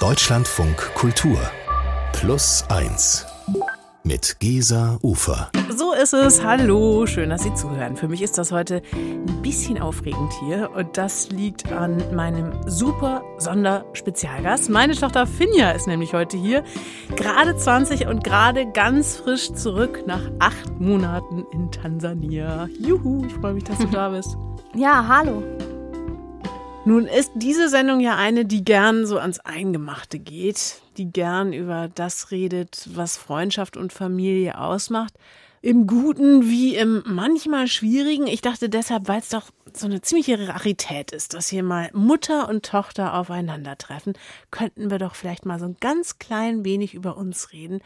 Deutschlandfunk Kultur Plus 1 mit Gesa Ufer. So ist es. Hallo, schön, dass Sie zuhören. Für mich ist das heute ein bisschen aufregend hier und das liegt an meinem super Sonderspezialgast. Meine Tochter Finja ist nämlich heute hier, gerade 20 und gerade ganz frisch zurück nach acht Monaten in Tansania. Juhu, ich freue mich, dass du da bist. Ja, hallo. Nun ist diese Sendung ja eine, die gern so ans Eingemachte geht, die gern über das redet, was Freundschaft und Familie ausmacht. Im Guten wie im manchmal Schwierigen. Ich dachte deshalb, weil es doch so eine ziemliche Rarität ist, dass hier mal Mutter und Tochter aufeinandertreffen, könnten wir doch vielleicht mal so ein ganz klein wenig über uns reden.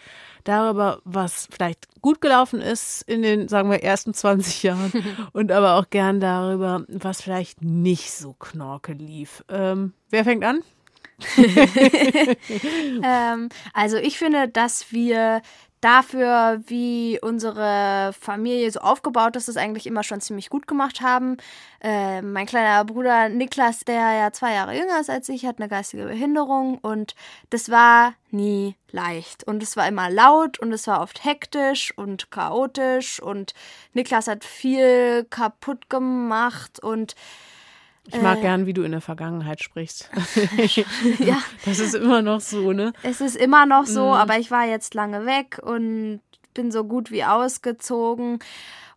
Darüber, was vielleicht gut gelaufen ist in den, sagen wir, ersten 20 Jahren und aber auch gern darüber, was vielleicht nicht so knorke lief. Ähm, wer fängt an? ähm, also ich finde, dass wir dafür, wie unsere Familie so aufgebaut ist, das eigentlich immer schon ziemlich gut gemacht haben. Äh, mein kleiner Bruder Niklas, der ja zwei Jahre jünger ist als ich, hat eine geistige Behinderung und das war nie leicht. Und es war immer laut und es war oft hektisch und chaotisch und Niklas hat viel kaputt gemacht und ich mag äh, gern, wie du in der Vergangenheit sprichst. ja. Das ist immer noch so, ne? Es ist immer noch so, mhm. aber ich war jetzt lange weg und bin so gut wie ausgezogen.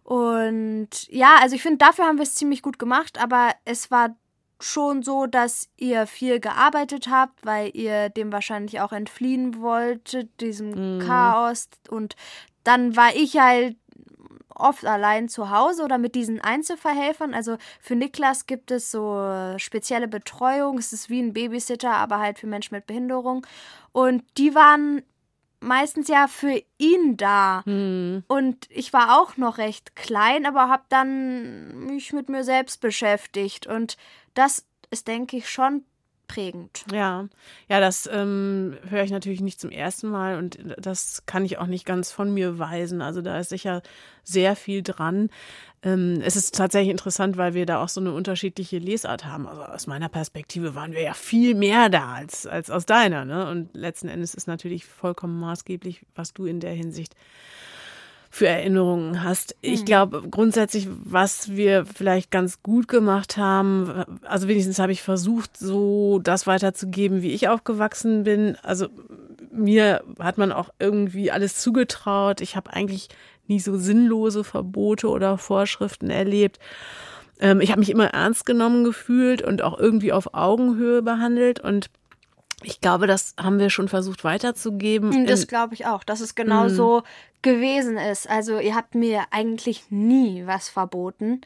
Und ja, also ich finde, dafür haben wir es ziemlich gut gemacht, aber es war schon so, dass ihr viel gearbeitet habt, weil ihr dem wahrscheinlich auch entfliehen wolltet, diesem mhm. Chaos. Und dann war ich halt oft allein zu Hause oder mit diesen Einzelverhelfern. Also für Niklas gibt es so spezielle Betreuung. Es ist wie ein Babysitter, aber halt für Menschen mit Behinderung. Und die waren meistens ja für ihn da. Hm. Und ich war auch noch recht klein, aber habe dann mich mit mir selbst beschäftigt. Und das ist, denke ich, schon prägend. Ja, ja, das ähm, höre ich natürlich nicht zum ersten Mal und das kann ich auch nicht ganz von mir weisen. Also da ist sicher sehr viel dran. Ähm, es ist tatsächlich interessant, weil wir da auch so eine unterschiedliche Lesart haben. Also aus meiner Perspektive waren wir ja viel mehr da als, als aus deiner. Ne? Und letzten Endes ist natürlich vollkommen maßgeblich, was du in der Hinsicht für Erinnerungen hast. Ich hm. glaube grundsätzlich, was wir vielleicht ganz gut gemacht haben, also wenigstens habe ich versucht, so das weiterzugeben, wie ich aufgewachsen bin. Also mir hat man auch irgendwie alles zugetraut. Ich habe eigentlich nie so sinnlose Verbote oder Vorschriften erlebt. Ähm, ich habe mich immer ernst genommen gefühlt und auch irgendwie auf Augenhöhe behandelt und ich glaube, das haben wir schon versucht weiterzugeben. Hm, das glaube ich auch, dass es genau mhm. so gewesen ist. Also ihr habt mir eigentlich nie was verboten.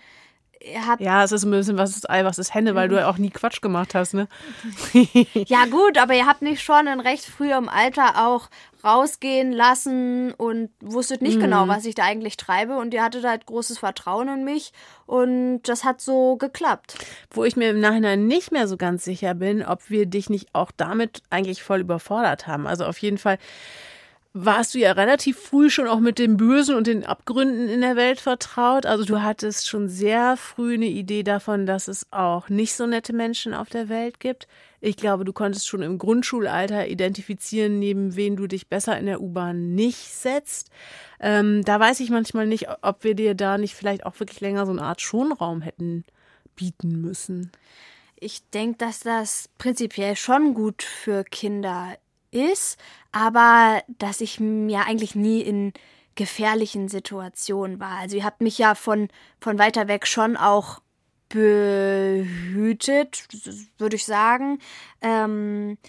Ja, es ist ein bisschen was ist Ei, was ist Henne, weil du ja auch nie Quatsch gemacht hast, ne? ja, gut, aber ihr habt mich schon in recht frühem Alter auch rausgehen lassen und wusstet nicht genau, mhm. genau, was ich da eigentlich treibe. Und ihr hattet halt großes Vertrauen in mich und das hat so geklappt. Wo ich mir im Nachhinein nicht mehr so ganz sicher bin, ob wir dich nicht auch damit eigentlich voll überfordert haben. Also auf jeden Fall warst du ja relativ früh schon auch mit dem Bösen und den Abgründen in der Welt vertraut. Also du hattest schon sehr früh eine Idee davon, dass es auch nicht so nette Menschen auf der Welt gibt. Ich glaube, du konntest schon im Grundschulalter identifizieren, neben wen du dich besser in der U-Bahn nicht setzt. Ähm, da weiß ich manchmal nicht, ob wir dir da nicht vielleicht auch wirklich länger so eine Art Schonraum hätten bieten müssen. Ich denke, dass das prinzipiell schon gut für Kinder ist, aber dass ich mir eigentlich nie in gefährlichen Situationen war. Also ihr habt mich ja von, von weiter weg schon auch behütet, würde ich sagen. Ähm,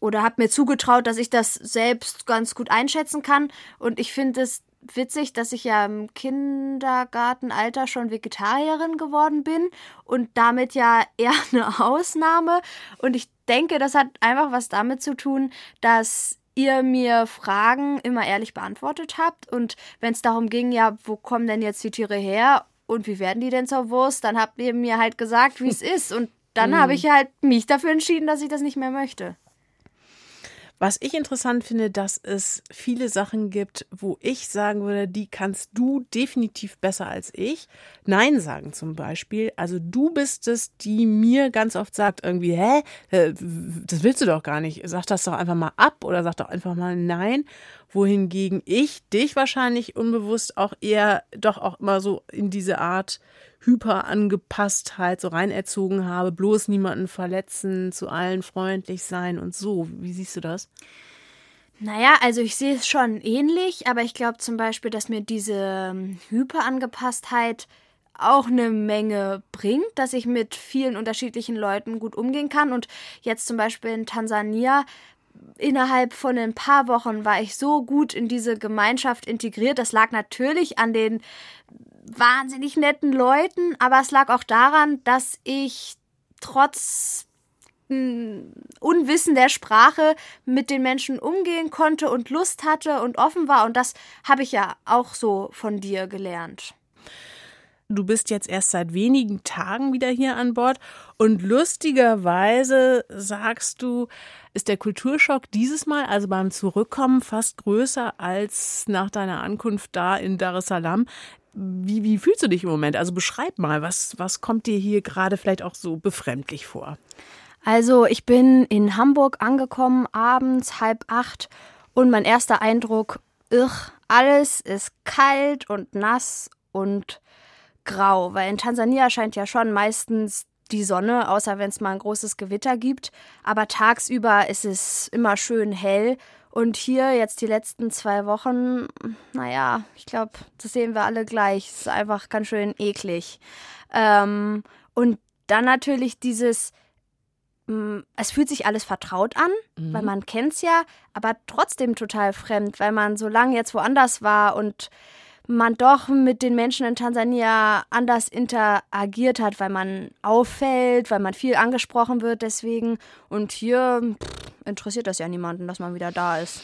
oder habt mir zugetraut, dass ich das selbst ganz gut einschätzen kann. Und ich finde es witzig, dass ich ja im Kindergartenalter schon Vegetarierin geworden bin und damit ja eher eine Ausnahme. Und ich denke, das hat einfach was damit zu tun, dass ihr mir Fragen immer ehrlich beantwortet habt. Und wenn es darum ging, ja, wo kommen denn jetzt die Tiere her und wie werden die denn zur Wurst, dann habt ihr mir halt gesagt, wie es ist. Und dann habe ich halt mich dafür entschieden, dass ich das nicht mehr möchte. Was ich interessant finde, dass es viele Sachen gibt, wo ich sagen würde, die kannst du definitiv besser als ich. Nein sagen zum Beispiel. Also du bist es, die mir ganz oft sagt irgendwie, hä, äh, das willst du doch gar nicht. Sag das doch einfach mal ab oder sag doch einfach mal nein. Wohingegen ich dich wahrscheinlich unbewusst auch eher doch auch immer so in diese Art Hyperangepasstheit so reinerzogen habe, bloß niemanden verletzen, zu allen freundlich sein und so. Wie siehst du das? Naja, also ich sehe es schon ähnlich, aber ich glaube zum Beispiel, dass mir diese ähm, Hyperangepasstheit auch eine Menge bringt, dass ich mit vielen unterschiedlichen Leuten gut umgehen kann. Und jetzt zum Beispiel in Tansania, innerhalb von ein paar Wochen war ich so gut in diese Gemeinschaft integriert. Das lag natürlich an den wahnsinnig netten Leuten, aber es lag auch daran, dass ich trotz hm, Unwissen der Sprache mit den Menschen umgehen konnte und Lust hatte und offen war. Und das habe ich ja auch so von dir gelernt. Du bist jetzt erst seit wenigen Tagen wieder hier an Bord und lustigerweise sagst du, ist der Kulturschock dieses Mal, also beim Zurückkommen, fast größer als nach deiner Ankunft da in Dar es Salaam. Wie, wie fühlst du dich im Moment? Also beschreib mal, was, was kommt dir hier gerade vielleicht auch so befremdlich vor? Also ich bin in Hamburg angekommen, abends halb acht und mein erster Eindruck, irr, alles ist kalt und nass und grau, weil in Tansania scheint ja schon meistens die Sonne, außer wenn es mal ein großes Gewitter gibt. Aber tagsüber ist es immer schön hell und hier jetzt die letzten zwei Wochen, naja, ich glaube, das sehen wir alle gleich. Es ist einfach ganz schön eklig. Ähm, und dann natürlich dieses, mm, es fühlt sich alles vertraut an, mhm. weil man kennt es ja, aber trotzdem total fremd, weil man so lange jetzt woanders war und man doch mit den Menschen in Tansania anders interagiert hat, weil man auffällt, weil man viel angesprochen wird deswegen. Und hier pff, interessiert das ja niemanden, dass man wieder da ist.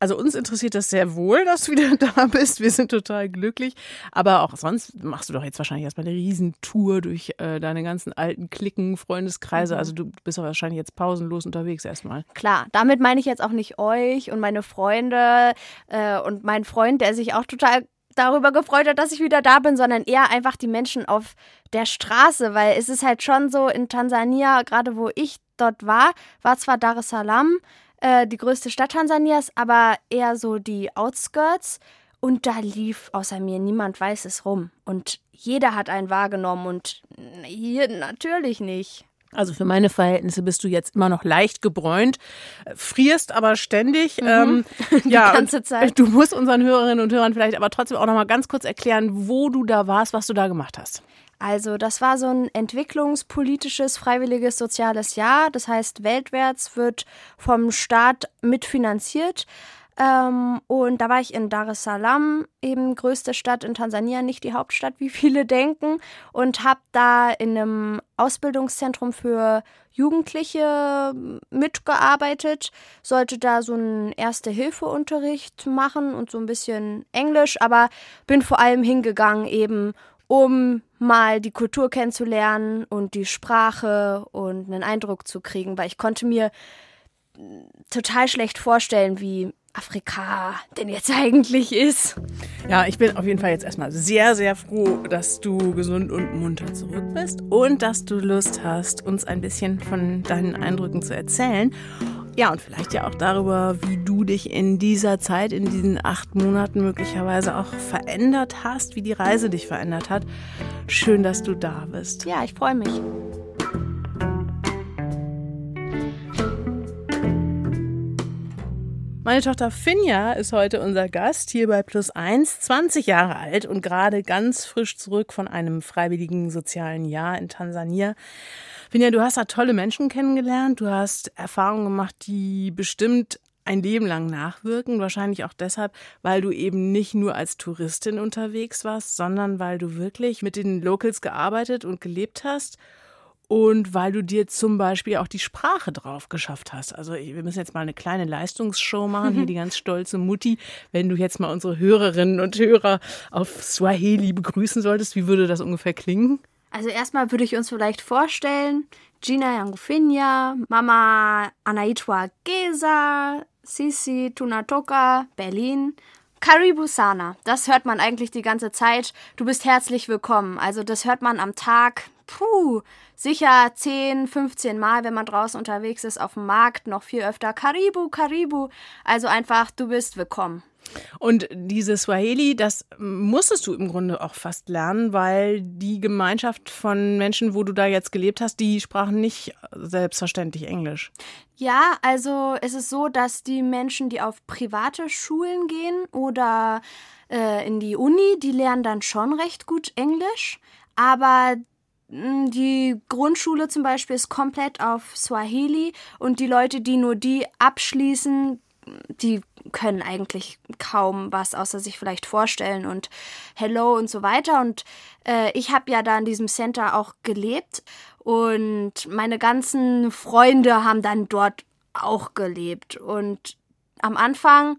Also uns interessiert das sehr wohl, dass du wieder da bist. Wir sind total glücklich. Aber auch sonst machst du doch jetzt wahrscheinlich erstmal eine Riesentour durch äh, deine ganzen alten Klicken, Freundeskreise. Mhm. Also du bist doch wahrscheinlich jetzt pausenlos unterwegs erstmal. Klar, damit meine ich jetzt auch nicht euch und meine Freunde äh, und meinen Freund, der sich auch total darüber gefreut hat, dass ich wieder da bin, sondern eher einfach die Menschen auf der Straße, weil es ist halt schon so in Tansania, gerade wo ich dort war, war zwar Dar es Salaam äh, die größte Stadt Tansanias, aber eher so die Outskirts und da lief außer mir niemand weiß es rum und jeder hat einen wahrgenommen und hier natürlich nicht. Also für meine Verhältnisse bist du jetzt immer noch leicht gebräunt, frierst aber ständig. Mhm. Ähm, ja, Die ganze Zeit. Du musst unseren Hörerinnen und Hörern vielleicht aber trotzdem auch noch mal ganz kurz erklären, wo du da warst, was du da gemacht hast. Also das war so ein entwicklungspolitisches, freiwilliges soziales Jahr. Das heißt, weltwärts wird vom Staat mitfinanziert. Ähm, und da war ich in Dar es Salaam, eben größte Stadt in Tansania, nicht die Hauptstadt, wie viele denken, und habe da in einem Ausbildungszentrum für Jugendliche mitgearbeitet, sollte da so einen Erste-Hilfe-Unterricht machen und so ein bisschen Englisch, aber bin vor allem hingegangen eben, um mal die Kultur kennenzulernen und die Sprache und einen Eindruck zu kriegen, weil ich konnte mir total schlecht vorstellen, wie Afrika denn jetzt eigentlich ist. Ja, ich bin auf jeden Fall jetzt erstmal sehr, sehr froh, dass du gesund und munter zurück bist und dass du Lust hast, uns ein bisschen von deinen Eindrücken zu erzählen. Ja, und vielleicht ja auch darüber, wie du dich in dieser Zeit, in diesen acht Monaten möglicherweise auch verändert hast, wie die Reise dich verändert hat. Schön, dass du da bist. Ja, ich freue mich. Meine Tochter Finja ist heute unser Gast hier bei Plus Eins, 20 Jahre alt und gerade ganz frisch zurück von einem freiwilligen sozialen Jahr in Tansania. Finja, du hast da tolle Menschen kennengelernt, du hast Erfahrungen gemacht, die bestimmt ein Leben lang nachwirken. Wahrscheinlich auch deshalb, weil du eben nicht nur als Touristin unterwegs warst, sondern weil du wirklich mit den Locals gearbeitet und gelebt hast und weil du dir zum Beispiel auch die Sprache drauf geschafft hast. Also wir müssen jetzt mal eine kleine Leistungsshow machen, hier die ganz stolze Mutti. Wenn du jetzt mal unsere Hörerinnen und Hörer auf Swahili begrüßen solltest, wie würde das ungefähr klingen? Also erstmal würde ich uns vielleicht vorstellen, Gina Yangufinia, Mama Anaitwa Gesa, Sisi Tunatoka, Berlin. Karibu Sana, das hört man eigentlich die ganze Zeit. Du bist herzlich willkommen. Also das hört man am Tag, puh, sicher 10, 15 Mal, wenn man draußen unterwegs ist auf dem Markt, noch viel öfter. Karibu, Karibu. Also einfach, du bist willkommen. Und diese Swahili, das musstest du im Grunde auch fast lernen, weil die Gemeinschaft von Menschen, wo du da jetzt gelebt hast, die sprachen nicht selbstverständlich Englisch. Ja, also es ist so, dass die Menschen, die auf private Schulen gehen oder äh, in die Uni, die lernen dann schon recht gut Englisch. Aber die Grundschule zum Beispiel ist komplett auf Swahili und die Leute, die nur die abschließen, die können eigentlich kaum was außer sich vielleicht vorstellen und Hello und so weiter. Und äh, ich habe ja da in diesem Center auch gelebt und meine ganzen Freunde haben dann dort auch gelebt. Und am Anfang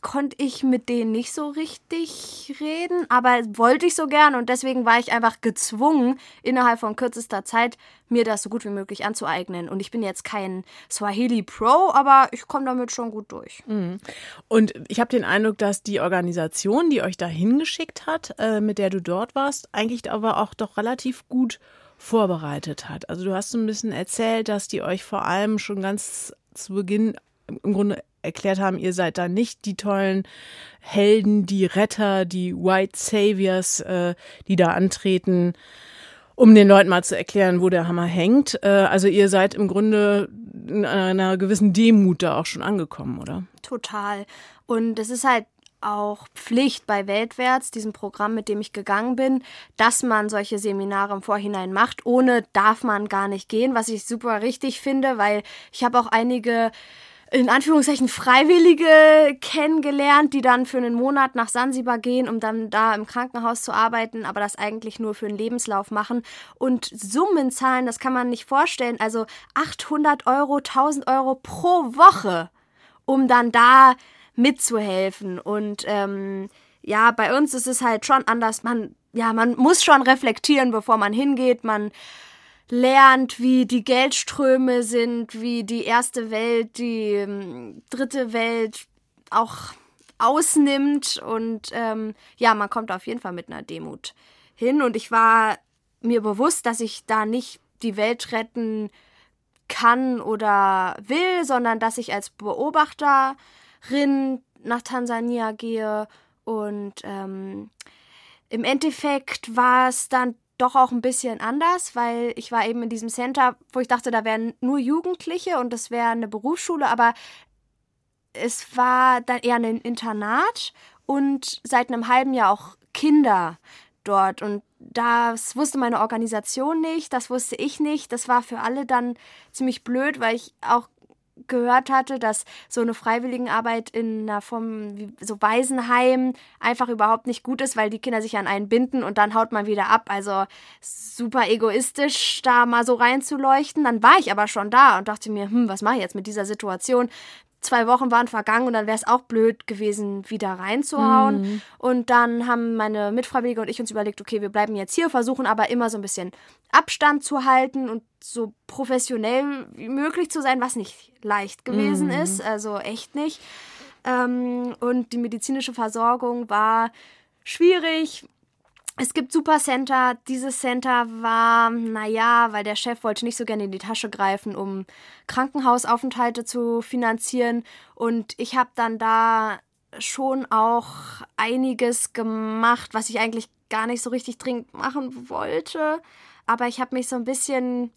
konnte ich mit denen nicht so richtig reden, aber wollte ich so gern und deswegen war ich einfach gezwungen, innerhalb von kürzester Zeit mir das so gut wie möglich anzueignen. Und ich bin jetzt kein Swahili Pro, aber ich komme damit schon gut durch. Mhm. Und ich habe den Eindruck, dass die Organisation, die euch da hingeschickt hat, äh, mit der du dort warst, eigentlich aber auch doch relativ gut vorbereitet hat. Also du hast so ein bisschen erzählt, dass die euch vor allem schon ganz zu Beginn im Grunde erklärt haben, ihr seid da nicht die tollen Helden, die Retter, die White Saviors, äh, die da antreten, um den Leuten mal zu erklären, wo der Hammer hängt. Äh, also ihr seid im Grunde in einer gewissen Demut da auch schon angekommen, oder? Total. Und es ist halt auch Pflicht bei Weltwärts, diesem Programm, mit dem ich gegangen bin, dass man solche Seminare im Vorhinein macht. Ohne darf man gar nicht gehen, was ich super richtig finde, weil ich habe auch einige in Anführungszeichen Freiwillige kennengelernt, die dann für einen Monat nach Sansibar gehen, um dann da im Krankenhaus zu arbeiten, aber das eigentlich nur für einen Lebenslauf machen. Und Summen zahlen, das kann man nicht vorstellen. Also 800 Euro, 1000 Euro pro Woche, um dann da mitzuhelfen. Und ähm, ja, bei uns ist es halt schon anders. Man, ja, man muss schon reflektieren, bevor man hingeht. Man lernt, wie die Geldströme sind, wie die erste Welt, die ähm, dritte Welt auch ausnimmt. Und ähm, ja, man kommt auf jeden Fall mit einer Demut hin. Und ich war mir bewusst, dass ich da nicht die Welt retten kann oder will, sondern dass ich als Beobachterin nach Tansania gehe. Und ähm, im Endeffekt war es dann doch auch ein bisschen anders, weil ich war eben in diesem Center, wo ich dachte, da wären nur Jugendliche und das wäre eine Berufsschule, aber es war dann eher ein Internat und seit einem halben Jahr auch Kinder dort und das wusste meine Organisation nicht, das wusste ich nicht. Das war für alle dann ziemlich blöd, weil ich auch gehört hatte, dass so eine Freiwilligenarbeit in einer Form wie so Waisenheim einfach überhaupt nicht gut ist, weil die Kinder sich an einen binden und dann haut man wieder ab. Also super egoistisch, da mal so reinzuleuchten. Dann war ich aber schon da und dachte mir, hm, was mache ich jetzt mit dieser Situation? Zwei Wochen waren vergangen und dann wäre es auch blöd gewesen, wieder reinzuhauen. Mhm. Und dann haben meine Mitfreiwillige und ich uns überlegt, okay, wir bleiben jetzt hier, versuchen aber immer so ein bisschen Abstand zu halten und so professionell wie möglich zu sein, was nicht leicht gewesen mhm. ist, also echt nicht. Ähm, und die medizinische Versorgung war schwierig, es gibt Supercenter. Dieses Center war, naja, weil der Chef wollte nicht so gerne in die Tasche greifen, um Krankenhausaufenthalte zu finanzieren. Und ich habe dann da schon auch einiges gemacht, was ich eigentlich gar nicht so richtig dringend machen wollte. Aber ich habe mich so ein bisschen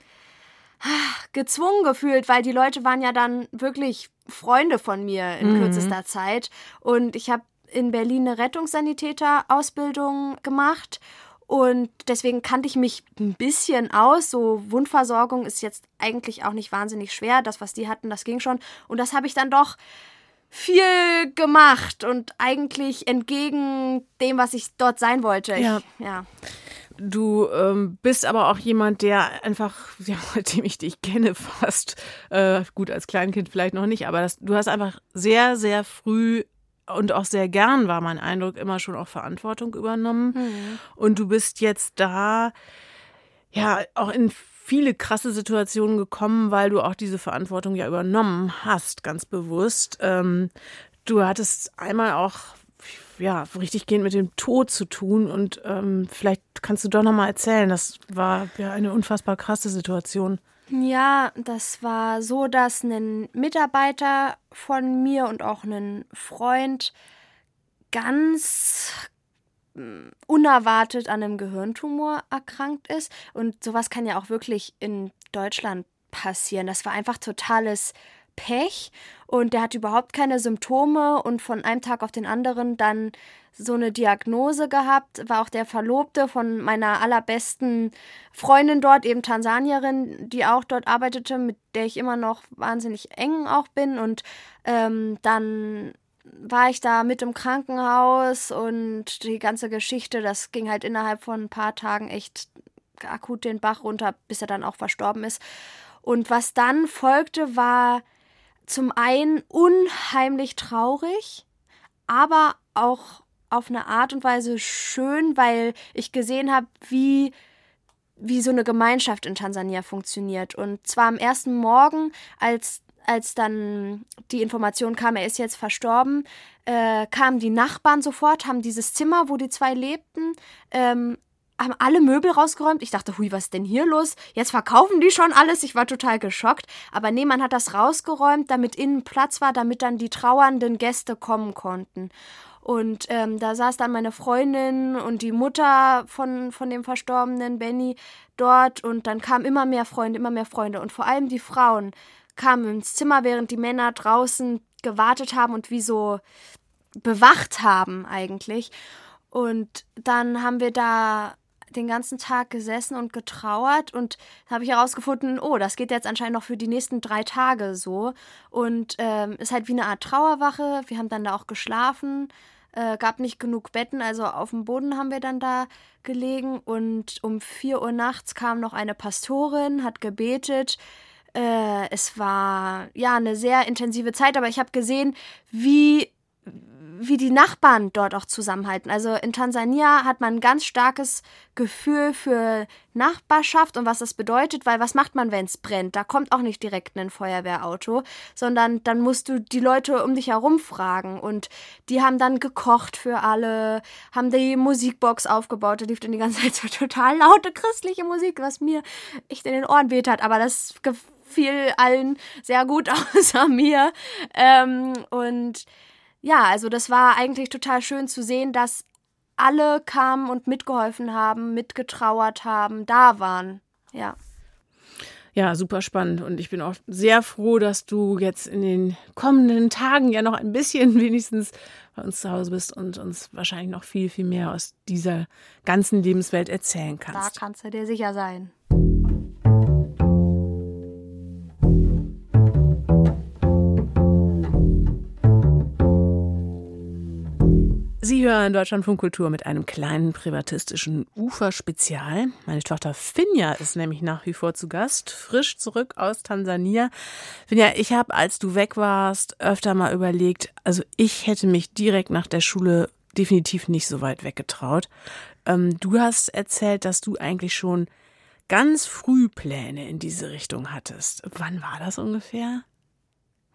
ah, gezwungen gefühlt, weil die Leute waren ja dann wirklich Freunde von mir in mhm. kürzester Zeit. Und ich habe in Berlin eine Rettungssanitäter-Ausbildung gemacht und deswegen kannte ich mich ein bisschen aus. So Wundversorgung ist jetzt eigentlich auch nicht wahnsinnig schwer. Das, was die hatten, das ging schon. Und das habe ich dann doch viel gemacht und eigentlich entgegen dem, was ich dort sein wollte. Ja. Ich, ja. Du ähm, bist aber auch jemand, der einfach, ja, seitdem ich dich kenne, fast, äh, gut, als Kleinkind vielleicht noch nicht, aber das, du hast einfach sehr, sehr früh und auch sehr gern war mein Eindruck immer schon auch Verantwortung übernommen. Mhm. Und du bist jetzt da, ja, auch in viele krasse Situationen gekommen, weil du auch diese Verantwortung ja übernommen hast, ganz bewusst. Ähm, du hattest einmal auch ja, richtig gehend mit dem Tod zu tun. Und ähm, vielleicht kannst du doch noch mal erzählen, das war ja eine unfassbar krasse Situation. Ja, das war so, dass ein Mitarbeiter von mir und auch ein Freund ganz hm, unerwartet an einem Gehirntumor erkrankt ist. Und sowas kann ja auch wirklich in Deutschland passieren. Das war einfach totales Pech und der hat überhaupt keine Symptome und von einem Tag auf den anderen dann so eine Diagnose gehabt, war auch der Verlobte von meiner allerbesten Freundin dort, eben Tansanierin, die auch dort arbeitete, mit der ich immer noch wahnsinnig eng auch bin und ähm, dann war ich da mit im Krankenhaus und die ganze Geschichte, das ging halt innerhalb von ein paar Tagen echt akut den Bach runter, bis er dann auch verstorben ist. Und was dann folgte, war zum einen unheimlich traurig, aber auch auf eine Art und Weise schön, weil ich gesehen habe, wie wie so eine Gemeinschaft in Tansania funktioniert. Und zwar am ersten Morgen, als, als dann die Information kam, er ist jetzt verstorben, äh, kamen die Nachbarn sofort, haben dieses Zimmer, wo die zwei lebten, ähm, haben alle Möbel rausgeräumt. Ich dachte, hui, was ist denn hier los? Jetzt verkaufen die schon alles. Ich war total geschockt. Aber nee, man hat das rausgeräumt, damit innen Platz war, damit dann die trauernden Gäste kommen konnten. Und ähm, da saß dann meine Freundin und die Mutter von, von dem verstorbenen Benny dort. Und dann kamen immer mehr Freunde, immer mehr Freunde. Und vor allem die Frauen kamen ins Zimmer, während die Männer draußen gewartet haben und wie so bewacht haben eigentlich. Und dann haben wir da den ganzen Tag gesessen und getrauert und habe ich herausgefunden, oh, das geht jetzt anscheinend noch für die nächsten drei Tage so. Und ähm, ist halt wie eine Art Trauerwache. Wir haben dann da auch geschlafen, äh, gab nicht genug Betten, also auf dem Boden haben wir dann da gelegen. Und um vier Uhr nachts kam noch eine Pastorin, hat gebetet. Äh, es war ja eine sehr intensive Zeit, aber ich habe gesehen, wie wie die Nachbarn dort auch zusammenhalten. Also in Tansania hat man ein ganz starkes Gefühl für Nachbarschaft und was das bedeutet, weil was macht man, wenn es brennt? Da kommt auch nicht direkt ein Feuerwehrauto, sondern dann musst du die Leute um dich herum fragen und die haben dann gekocht für alle, haben die Musikbox aufgebaut, da lief dann die ganze Zeit so total laute christliche Musik, was mir echt in den Ohren weht hat, aber das gefiel allen sehr gut außer mir ähm, und ja, also das war eigentlich total schön zu sehen, dass alle kamen und mitgeholfen haben, mitgetrauert haben, da waren. Ja. Ja, super spannend. Und ich bin auch sehr froh, dass du jetzt in den kommenden Tagen ja noch ein bisschen wenigstens bei uns zu Hause bist und uns wahrscheinlich noch viel, viel mehr aus dieser ganzen Lebenswelt erzählen kannst. Da kannst du dir sicher sein. Sie hören Deutschlandfunk Kultur mit einem kleinen privatistischen Uferspezial. Meine Tochter Finja ist nämlich nach wie vor zu Gast, frisch zurück aus Tansania. Finja, ich habe, als du weg warst, öfter mal überlegt, also ich hätte mich direkt nach der Schule definitiv nicht so weit weggetraut. Ähm, du hast erzählt, dass du eigentlich schon ganz früh Pläne in diese Richtung hattest. Wann war das ungefähr?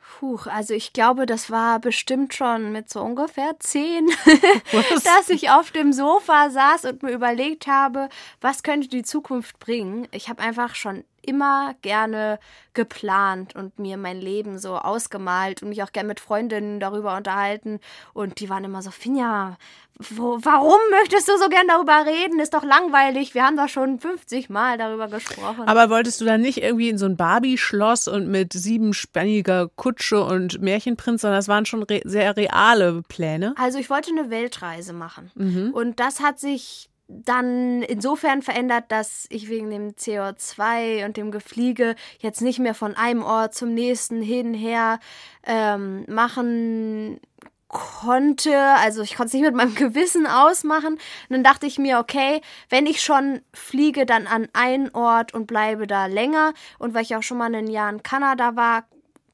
Puh, also ich glaube, das war bestimmt schon mit so ungefähr zehn, dass ich auf dem Sofa saß und mir überlegt habe, was könnte die Zukunft bringen. Ich habe einfach schon immer gerne geplant und mir mein Leben so ausgemalt und mich auch gerne mit Freundinnen darüber unterhalten. Und die waren immer so, Finja, wo, warum möchtest du so gern darüber reden? Ist doch langweilig. Wir haben doch schon 50 Mal darüber gesprochen. Aber wolltest du dann nicht irgendwie in so ein Barbie-Schloss und mit siebenspanniger Kutsche und Märchenprinz, sondern das waren schon re sehr reale Pläne? Also ich wollte eine Weltreise machen. Mhm. Und das hat sich dann insofern verändert, dass ich wegen dem CO2 und dem Gefliege jetzt nicht mehr von einem Ort zum nächsten hin her ähm, machen konnte, also ich konnte es nicht mit meinem Gewissen ausmachen. Und dann dachte ich mir, okay, wenn ich schon fliege, dann an einen Ort und bleibe da länger. Und weil ich auch schon mal ein Jahr in Kanada war,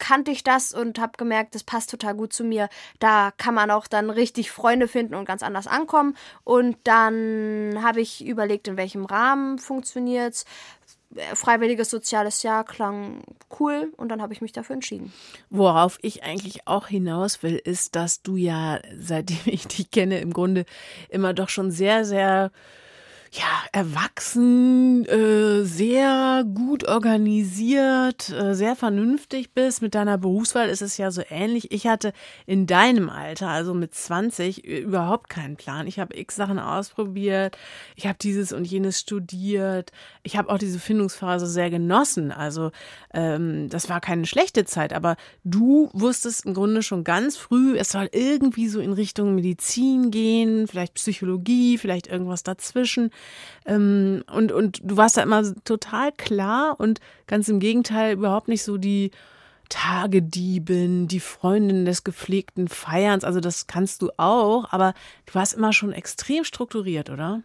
kannte ich das und habe gemerkt, das passt total gut zu mir. Da kann man auch dann richtig Freunde finden und ganz anders ankommen. Und dann habe ich überlegt, in welchem Rahmen funktioniert es. freiwilliges soziales Jahr klang cool und dann habe ich mich dafür entschieden. Worauf ich eigentlich auch hinaus will, ist, dass du ja, seitdem ich dich kenne, im Grunde immer doch schon sehr, sehr ja, erwachsen, äh, sehr gut organisiert, äh, sehr vernünftig bist. Mit deiner Berufswahl ist es ja so ähnlich. Ich hatte in deinem Alter, also mit 20, überhaupt keinen Plan. Ich habe x Sachen ausprobiert. Ich habe dieses und jenes studiert. Ich habe auch diese Findungsphase sehr genossen. Also ähm, das war keine schlechte Zeit, aber du wusstest im Grunde schon ganz früh, es soll irgendwie so in Richtung Medizin gehen, vielleicht Psychologie, vielleicht irgendwas dazwischen. Ähm, und, und du warst da immer total klar und ganz im Gegenteil überhaupt nicht so die Tagediebin, die Freundin des gepflegten Feierns. Also das kannst du auch, aber du warst immer schon extrem strukturiert, oder?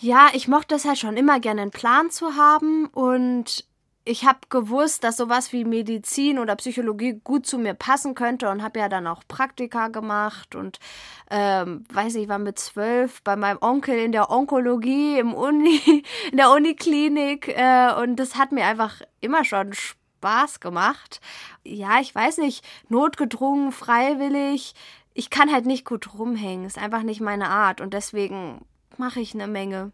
Ja, ich mochte es halt schon immer gerne einen Plan zu haben und ich habe gewusst, dass sowas wie Medizin oder Psychologie gut zu mir passen könnte und habe ja dann auch Praktika gemacht und ähm, weiß ich, war mit zwölf bei meinem Onkel in der Onkologie im Uni, in der Uniklinik äh, und das hat mir einfach immer schon Spaß gemacht. Ja, ich weiß nicht, notgedrungen, freiwillig. Ich kann halt nicht gut rumhängen, ist einfach nicht meine Art und deswegen mache ich eine Menge.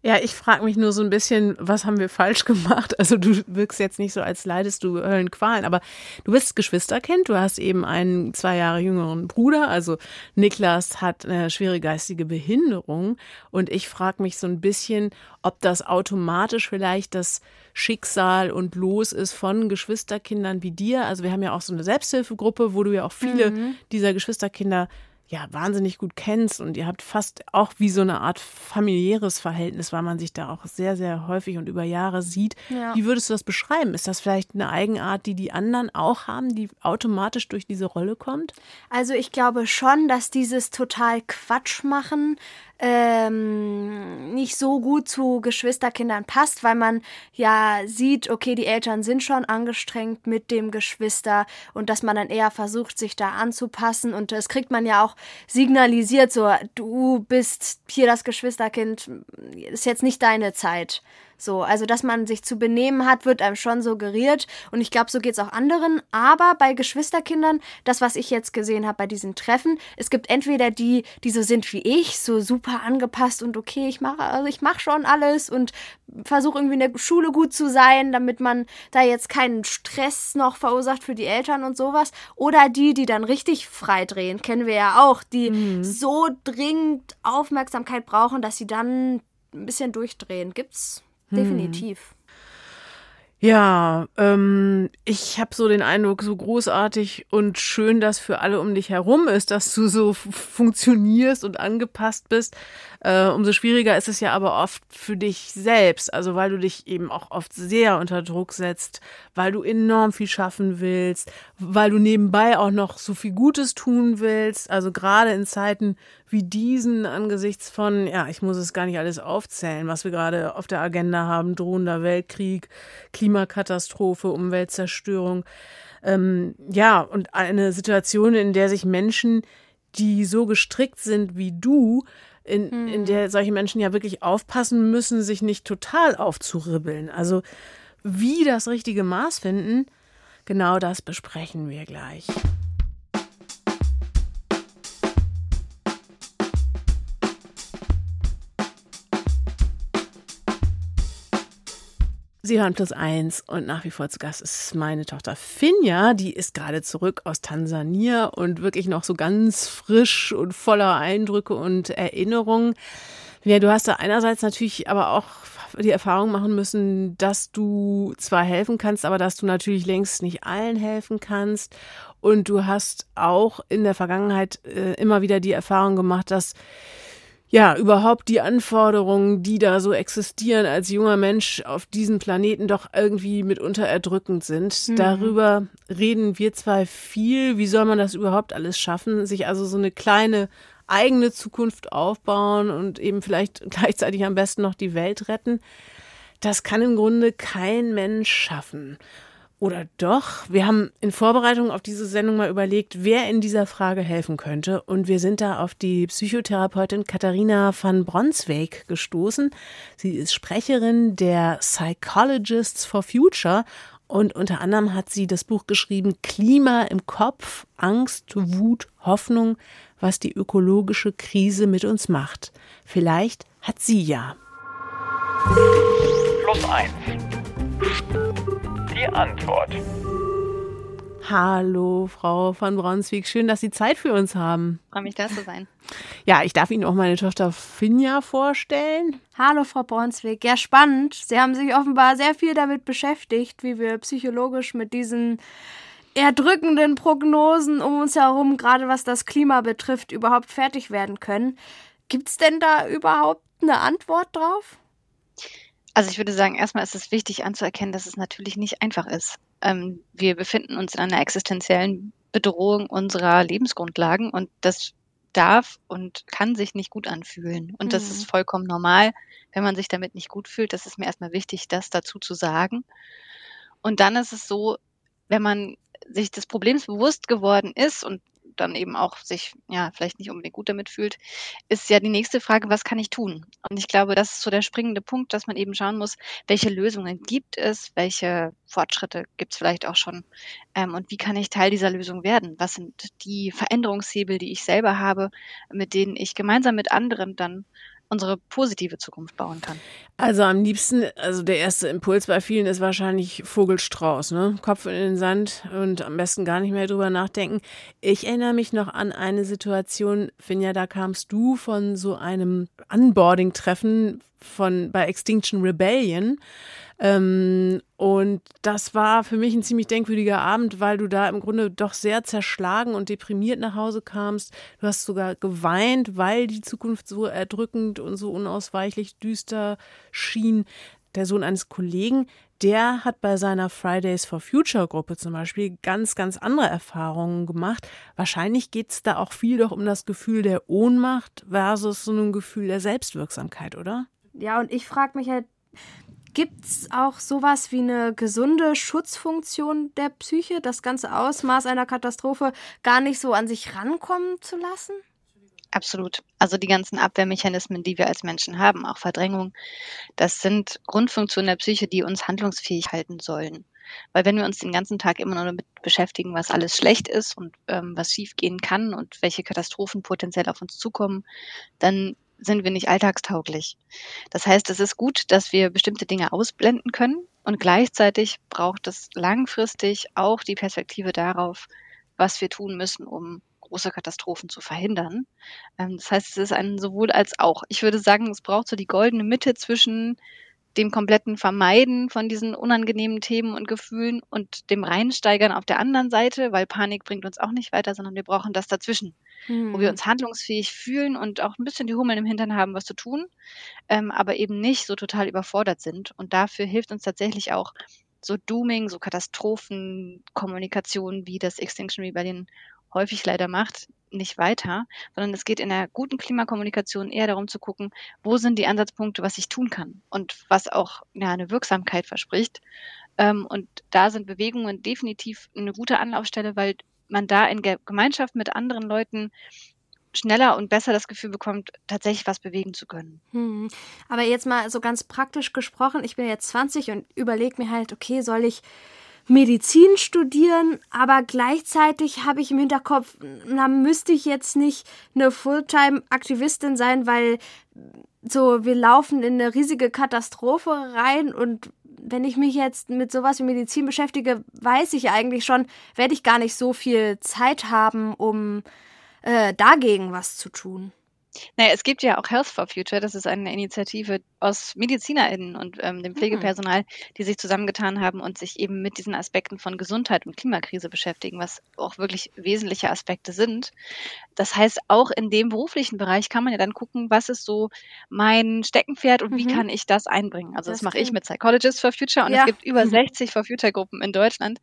Ja, ich frage mich nur so ein bisschen, was haben wir falsch gemacht? Also du wirkst jetzt nicht so, als leidest du Höllenqualen, aber du bist Geschwisterkind, du hast eben einen zwei Jahre jüngeren Bruder, also Niklas hat eine schwere geistige Behinderung und ich frage mich so ein bisschen, ob das automatisch vielleicht das Schicksal und Los ist von Geschwisterkindern wie dir. Also wir haben ja auch so eine Selbsthilfegruppe, wo du ja auch viele mhm. dieser Geschwisterkinder ja wahnsinnig gut kennst und ihr habt fast auch wie so eine Art familiäres Verhältnis, weil man sich da auch sehr, sehr häufig und über Jahre sieht. Ja. Wie würdest du das beschreiben? Ist das vielleicht eine Eigenart, die die anderen auch haben, die automatisch durch diese Rolle kommt? Also ich glaube schon, dass dieses total Quatsch machen ähm, nicht so gut zu Geschwisterkindern passt, weil man ja sieht, okay, die Eltern sind schon angestrengt mit dem Geschwister und dass man dann eher versucht, sich da anzupassen und das kriegt man ja auch signalisiert, so du bist hier das Geschwisterkind, ist jetzt nicht deine Zeit. So, also dass man sich zu benehmen hat, wird einem schon suggeriert. Und ich glaube, so geht es auch anderen. Aber bei Geschwisterkindern, das, was ich jetzt gesehen habe bei diesen Treffen, es gibt entweder die, die so sind wie ich, so super angepasst und okay, ich mache, also ich mache schon alles und versuche irgendwie in der Schule gut zu sein, damit man da jetzt keinen Stress noch verursacht für die Eltern und sowas. Oder die, die dann richtig freidrehen, kennen wir ja auch, die mhm. so dringend Aufmerksamkeit brauchen, dass sie dann ein bisschen durchdrehen. Gibt's Definitiv. Ja, ähm, ich habe so den Eindruck, so großartig und schön das für alle um dich herum ist, dass du so funktionierst und angepasst bist. Äh, umso schwieriger ist es ja aber oft für dich selbst, also weil du dich eben auch oft sehr unter Druck setzt, weil du enorm viel schaffen willst, weil du nebenbei auch noch so viel Gutes tun willst. Also gerade in Zeiten wie diesen angesichts von, ja, ich muss es gar nicht alles aufzählen, was wir gerade auf der Agenda haben, drohender Weltkrieg, Klimakatastrophe, Umweltzerstörung. Ähm, ja, und eine Situation, in der sich Menschen, die so gestrickt sind wie du, in, hm. in der solche Menschen ja wirklich aufpassen müssen, sich nicht total aufzuribbeln. Also wie das richtige Maß finden, genau das besprechen wir gleich. Sie hören plus eins und nach wie vor zu Gast ist meine Tochter Finja. Die ist gerade zurück aus Tansania und wirklich noch so ganz frisch und voller Eindrücke und Erinnerungen. Ja, du hast da einerseits natürlich aber auch die Erfahrung machen müssen, dass du zwar helfen kannst, aber dass du natürlich längst nicht allen helfen kannst. Und du hast auch in der Vergangenheit äh, immer wieder die Erfahrung gemacht, dass ja, überhaupt die Anforderungen, die da so existieren als junger Mensch auf diesem Planeten doch irgendwie mitunter erdrückend sind. Mhm. Darüber reden wir zwar viel, wie soll man das überhaupt alles schaffen, sich also so eine kleine eigene Zukunft aufbauen und eben vielleicht gleichzeitig am besten noch die Welt retten. Das kann im Grunde kein Mensch schaffen. Oder doch? Wir haben in Vorbereitung auf diese Sendung mal überlegt, wer in dieser Frage helfen könnte. Und wir sind da auf die Psychotherapeutin Katharina van Bronswijk gestoßen. Sie ist Sprecherin der Psychologists for Future und unter anderem hat sie das Buch geschrieben Klima im Kopf, Angst, Wut, Hoffnung, was die ökologische Krise mit uns macht. Vielleicht hat sie ja. Plus eins. Die Antwort. Hallo, Frau von Braunswijk. Schön, dass Sie Zeit für uns haben. Freue mich, da zu sein. Ja, ich darf Ihnen auch meine Tochter Finja vorstellen. Hallo, Frau Braunswijk. Ja, spannend. Sie haben sich offenbar sehr viel damit beschäftigt, wie wir psychologisch mit diesen erdrückenden Prognosen um uns herum, gerade was das Klima betrifft, überhaupt fertig werden können. Gibt es denn da überhaupt eine Antwort drauf? Also ich würde sagen, erstmal ist es wichtig anzuerkennen, dass es natürlich nicht einfach ist. Ähm, wir befinden uns in einer existenziellen Bedrohung unserer Lebensgrundlagen und das darf und kann sich nicht gut anfühlen. Und mhm. das ist vollkommen normal, wenn man sich damit nicht gut fühlt. Das ist mir erstmal wichtig, das dazu zu sagen. Und dann ist es so, wenn man sich des Problems bewusst geworden ist und dann eben auch sich ja vielleicht nicht unbedingt gut damit fühlt, ist ja die nächste Frage, was kann ich tun? Und ich glaube, das ist so der springende Punkt, dass man eben schauen muss, welche Lösungen gibt es, welche Fortschritte gibt es vielleicht auch schon ähm, und wie kann ich Teil dieser Lösung werden? Was sind die Veränderungshebel, die ich selber habe, mit denen ich gemeinsam mit anderen dann unsere positive Zukunft bauen kann. Also am liebsten, also der erste Impuls bei vielen ist wahrscheinlich Vogelstrauß, ne? Kopf in den Sand und am besten gar nicht mehr drüber nachdenken. Ich erinnere mich noch an eine Situation, Finja, da kamst du von so einem Unboarding-Treffen von bei Extinction Rebellion ähm, und das war für mich ein ziemlich denkwürdiger Abend, weil du da im Grunde doch sehr zerschlagen und deprimiert nach Hause kamst. Du hast sogar geweint, weil die Zukunft so erdrückend und so unausweichlich düster schien. Der Sohn eines Kollegen, der hat bei seiner Fridays for Future Gruppe zum Beispiel ganz, ganz andere Erfahrungen gemacht. Wahrscheinlich geht es da auch viel doch um das Gefühl der Ohnmacht versus so ein Gefühl der Selbstwirksamkeit, oder? Ja, und ich frage mich halt, Gibt es auch sowas wie eine gesunde Schutzfunktion der Psyche, das ganze Ausmaß einer Katastrophe gar nicht so an sich rankommen zu lassen? Absolut. Also die ganzen Abwehrmechanismen, die wir als Menschen haben, auch Verdrängung, das sind Grundfunktionen der Psyche, die uns handlungsfähig halten sollen. Weil wenn wir uns den ganzen Tag immer nur damit beschäftigen, was alles schlecht ist und ähm, was schiefgehen kann und welche Katastrophen potenziell auf uns zukommen, dann sind wir nicht alltagstauglich. Das heißt, es ist gut, dass wir bestimmte Dinge ausblenden können und gleichzeitig braucht es langfristig auch die Perspektive darauf, was wir tun müssen, um große Katastrophen zu verhindern. Ähm, das heißt, es ist ein sowohl als auch. Ich würde sagen, es braucht so die goldene Mitte zwischen dem kompletten Vermeiden von diesen unangenehmen Themen und Gefühlen und dem Reinsteigern auf der anderen Seite, weil Panik bringt uns auch nicht weiter, sondern wir brauchen das dazwischen, mhm. wo wir hm. uns handlungsfähig fühlen und auch ein bisschen die Hummeln im Hintern haben, was zu tun, ähm, aber eben nicht so total überfordert sind. Und dafür hilft uns tatsächlich auch so Dooming, so Katastrophenkommunikation, wie das Extinction Rebellion häufig leider macht, nicht weiter, sondern es geht in der guten Klimakommunikation eher darum zu gucken, wo sind die Ansatzpunkte, was ich tun kann und was auch ja, eine Wirksamkeit verspricht. Ähm, und da sind Bewegungen definitiv eine gute Anlaufstelle, weil man da in Gemeinschaft mit anderen Leuten schneller und besser das Gefühl bekommt, tatsächlich was bewegen zu können. Hm. Aber jetzt mal so ganz praktisch gesprochen, ich bin jetzt 20 und überlege mir halt, okay, soll ich Medizin studieren, aber gleichzeitig habe ich im Hinterkopf, na, müsste ich jetzt nicht eine Fulltime-Aktivistin sein, weil so, wir laufen in eine riesige Katastrophe rein und wenn ich mich jetzt mit sowas wie Medizin beschäftige, weiß ich eigentlich schon, werde ich gar nicht so viel Zeit haben, um äh, dagegen was zu tun. Naja, es gibt ja auch Health for Future. Das ist eine Initiative aus MedizinerInnen und ähm, dem mhm. Pflegepersonal, die sich zusammengetan haben und sich eben mit diesen Aspekten von Gesundheit und Klimakrise beschäftigen, was auch wirklich wesentliche Aspekte sind. Das heißt, auch in dem beruflichen Bereich kann man ja dann gucken, was ist so mein Steckenpferd und mhm. wie kann ich das einbringen. Also das, das mache ich mit Psychologists for Future und ja. es gibt über 60 For Future Gruppen in Deutschland.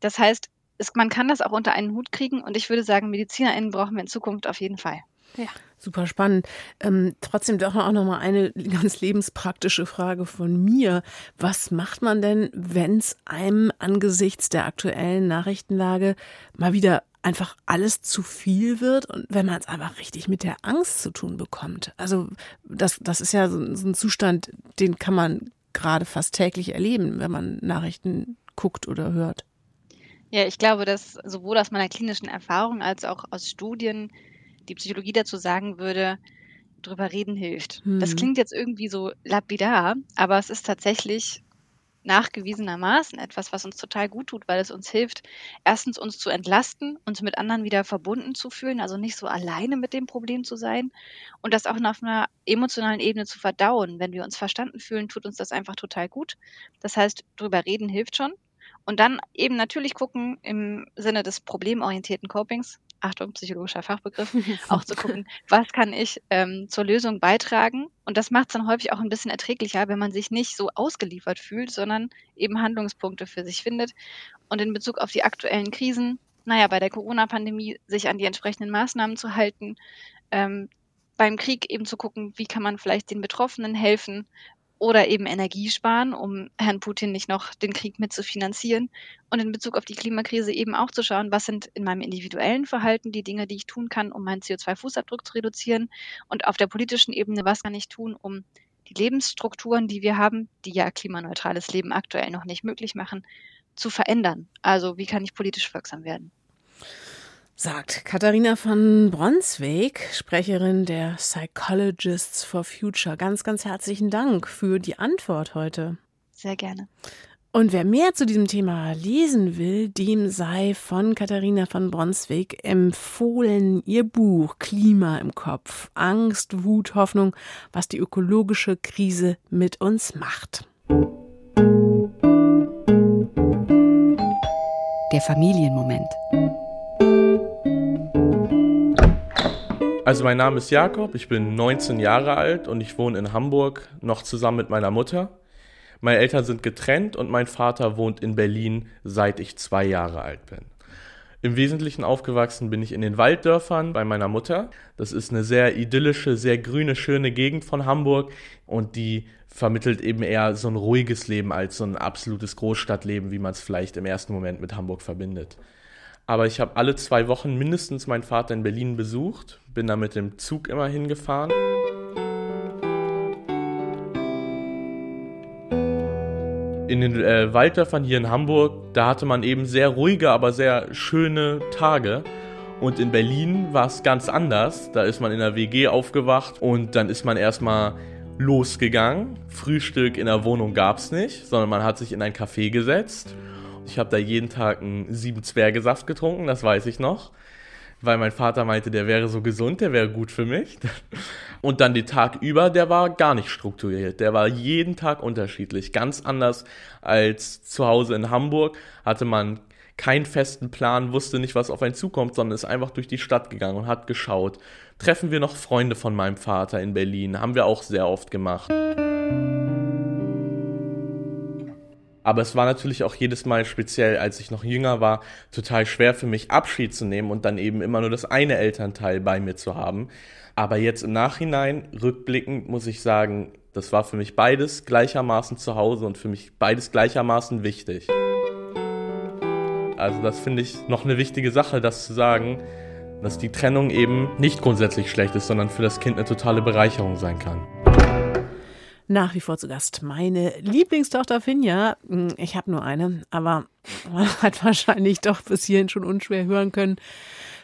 Das heißt, es, man kann das auch unter einen Hut kriegen und ich würde sagen, MedizinerInnen brauchen wir in Zukunft auf jeden Fall. Ja. Super spannend. Ähm, trotzdem doch auch noch mal eine ganz lebenspraktische Frage von mir. Was macht man denn, wenn es einem angesichts der aktuellen Nachrichtenlage mal wieder einfach alles zu viel wird und wenn man es einfach richtig mit der Angst zu tun bekommt? Also das, das ist ja so, so ein Zustand, den kann man gerade fast täglich erleben, wenn man Nachrichten guckt oder hört. Ja, ich glaube, dass sowohl aus meiner klinischen Erfahrung als auch aus Studien die Psychologie dazu sagen würde, drüber reden hilft. Mhm. Das klingt jetzt irgendwie so lapidar, aber es ist tatsächlich nachgewiesenermaßen etwas, was uns total gut tut, weil es uns hilft, erstens uns zu entlasten, uns mit anderen wieder verbunden zu fühlen, also nicht so alleine mit dem Problem zu sein und das auch auf einer emotionalen Ebene zu verdauen. Wenn wir uns verstanden fühlen, tut uns das einfach total gut. Das heißt, drüber reden hilft schon. Und dann eben natürlich gucken im Sinne des problemorientierten Copings, Achtung, psychologischer Fachbegriff, auch zu gucken, was kann ich ähm, zur Lösung beitragen. Und das macht es dann häufig auch ein bisschen erträglicher, wenn man sich nicht so ausgeliefert fühlt, sondern eben Handlungspunkte für sich findet. Und in Bezug auf die aktuellen Krisen, naja, bei der Corona-Pandemie sich an die entsprechenden Maßnahmen zu halten, ähm, beim Krieg eben zu gucken, wie kann man vielleicht den Betroffenen helfen, oder eben Energie sparen, um Herrn Putin nicht noch den Krieg mit zu finanzieren. Und in Bezug auf die Klimakrise eben auch zu schauen, was sind in meinem individuellen Verhalten die Dinge, die ich tun kann, um meinen CO2-Fußabdruck zu reduzieren. Und auf der politischen Ebene, was kann ich tun, um die Lebensstrukturen, die wir haben, die ja klimaneutrales Leben aktuell noch nicht möglich machen, zu verändern. Also wie kann ich politisch wirksam werden? Sagt Katharina von Bronsweg, Sprecherin der Psychologists for Future. Ganz, ganz herzlichen Dank für die Antwort heute. Sehr gerne. Und wer mehr zu diesem Thema lesen will, dem sei von Katharina von Bronsweg empfohlen ihr Buch Klima im Kopf. Angst, Wut, Hoffnung, was die ökologische Krise mit uns macht. Der Familienmoment. Also mein Name ist Jakob, ich bin 19 Jahre alt und ich wohne in Hamburg noch zusammen mit meiner Mutter. Meine Eltern sind getrennt und mein Vater wohnt in Berlin, seit ich zwei Jahre alt bin. Im Wesentlichen aufgewachsen bin ich in den Walddörfern bei meiner Mutter. Das ist eine sehr idyllische, sehr grüne, schöne Gegend von Hamburg und die vermittelt eben eher so ein ruhiges Leben als so ein absolutes Großstadtleben, wie man es vielleicht im ersten Moment mit Hamburg verbindet. Aber ich habe alle zwei Wochen mindestens meinen Vater in Berlin besucht, bin da mit dem Zug immer hingefahren. In den äh, Walddörfern hier in Hamburg, da hatte man eben sehr ruhige, aber sehr schöne Tage. Und in Berlin war es ganz anders. Da ist man in der WG aufgewacht und dann ist man erstmal losgegangen. Frühstück in der Wohnung gab es nicht, sondern man hat sich in ein Café gesetzt ich habe da jeden Tag einen sieben Zwergesaft getrunken, das weiß ich noch. Weil mein Vater meinte, der wäre so gesund, der wäre gut für mich. Und dann den Tag über, der war gar nicht strukturiert. Der war jeden Tag unterschiedlich. Ganz anders als zu Hause in Hamburg hatte man keinen festen Plan, wusste nicht, was auf einen zukommt, sondern ist einfach durch die Stadt gegangen und hat geschaut. Treffen wir noch Freunde von meinem Vater in Berlin? Haben wir auch sehr oft gemacht. Aber es war natürlich auch jedes Mal speziell, als ich noch jünger war, total schwer für mich Abschied zu nehmen und dann eben immer nur das eine Elternteil bei mir zu haben. Aber jetzt im Nachhinein, rückblickend, muss ich sagen, das war für mich beides gleichermaßen zu Hause und für mich beides gleichermaßen wichtig. Also das finde ich noch eine wichtige Sache, das zu sagen, dass die Trennung eben nicht grundsätzlich schlecht ist, sondern für das Kind eine totale Bereicherung sein kann nach wie vor zu Gast. Meine Lieblingstochter Finja, hm, ich habe nur eine, aber man hat wahrscheinlich doch bis hierhin schon unschwer hören können,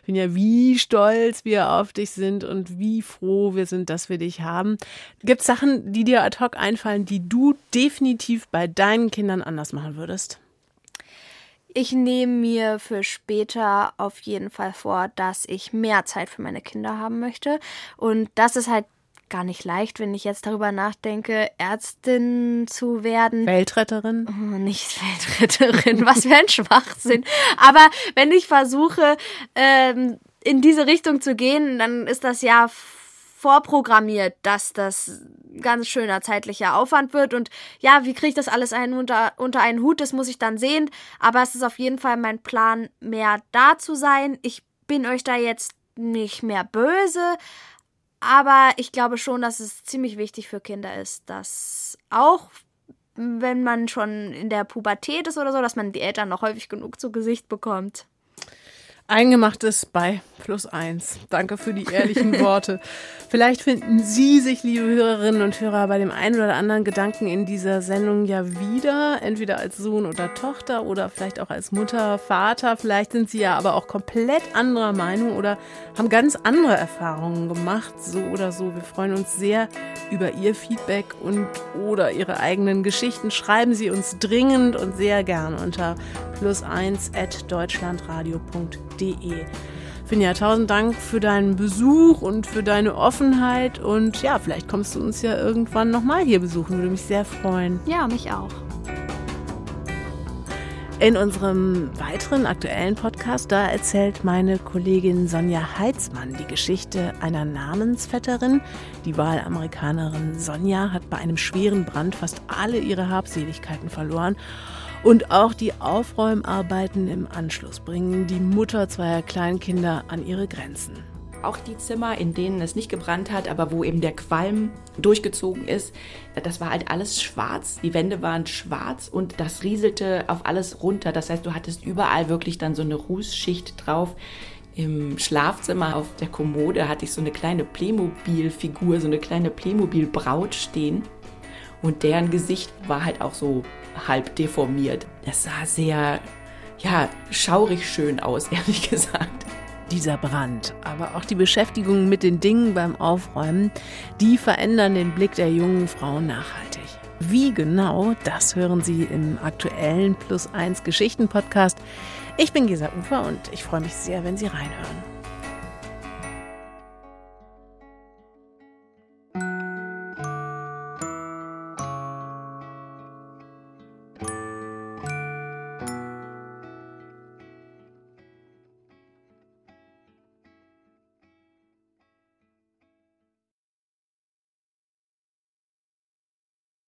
Finja, wie stolz wir auf dich sind und wie froh wir sind, dass wir dich haben. Gibt es Sachen, die dir ad hoc einfallen, die du definitiv bei deinen Kindern anders machen würdest? Ich nehme mir für später auf jeden Fall vor, dass ich mehr Zeit für meine Kinder haben möchte. Und das ist halt gar nicht leicht, wenn ich jetzt darüber nachdenke, Ärztin zu werden. Weltretterin? Oh, nicht Weltretterin, was für ein Schwachsinn. Aber wenn ich versuche, ähm, in diese Richtung zu gehen, dann ist das ja vorprogrammiert, dass das ganz schöner zeitlicher Aufwand wird. Und ja, wie kriege ich das alles ein, unter, unter einen Hut? Das muss ich dann sehen. Aber es ist auf jeden Fall mein Plan, mehr da zu sein. Ich bin euch da jetzt nicht mehr böse, aber ich glaube schon, dass es ziemlich wichtig für Kinder ist, dass auch wenn man schon in der Pubertät ist oder so, dass man die Eltern noch häufig genug zu Gesicht bekommt. Eingemachtes bei plus eins. Danke für die ehrlichen Worte. Vielleicht finden Sie sich, liebe Hörerinnen und Hörer, bei dem einen oder anderen Gedanken in dieser Sendung ja wieder, entweder als Sohn oder Tochter oder vielleicht auch als Mutter, Vater. Vielleicht sind Sie ja aber auch komplett anderer Meinung oder haben ganz andere Erfahrungen gemacht, so oder so. Wir freuen uns sehr über Ihr Feedback und oder Ihre eigenen Geschichten. Schreiben Sie uns dringend und sehr gern unter plus1 at deutschlandradio.de. Finja, tausend Dank für deinen Besuch und für deine Offenheit. Und ja, vielleicht kommst du uns ja irgendwann nochmal hier besuchen. Würde mich sehr freuen. Ja, mich auch. In unserem weiteren aktuellen Podcast, da erzählt meine Kollegin Sonja Heitzmann die Geschichte einer Namensvetterin. Die Wahlamerikanerin Sonja hat bei einem schweren Brand fast alle ihre Habseligkeiten verloren. Und auch die Aufräumarbeiten im Anschluss bringen die Mutter zweier Kleinkinder an ihre Grenzen. Auch die Zimmer, in denen es nicht gebrannt hat, aber wo eben der Qualm durchgezogen ist, das war halt alles schwarz. Die Wände waren schwarz und das rieselte auf alles runter. Das heißt, du hattest überall wirklich dann so eine Rußschicht drauf. Im Schlafzimmer auf der Kommode hatte ich so eine kleine Playmobil-Figur, so eine kleine Playmobil-Braut stehen. Und deren Gesicht war halt auch so halb deformiert. Es sah sehr, ja, schaurig schön aus, ehrlich gesagt. Dieser Brand, aber auch die Beschäftigung mit den Dingen beim Aufräumen, die verändern den Blick der jungen Frau nachhaltig. Wie genau, das hören Sie im aktuellen Plus 1 Geschichten Podcast. Ich bin Gesa Ufer und ich freue mich sehr, wenn Sie reinhören.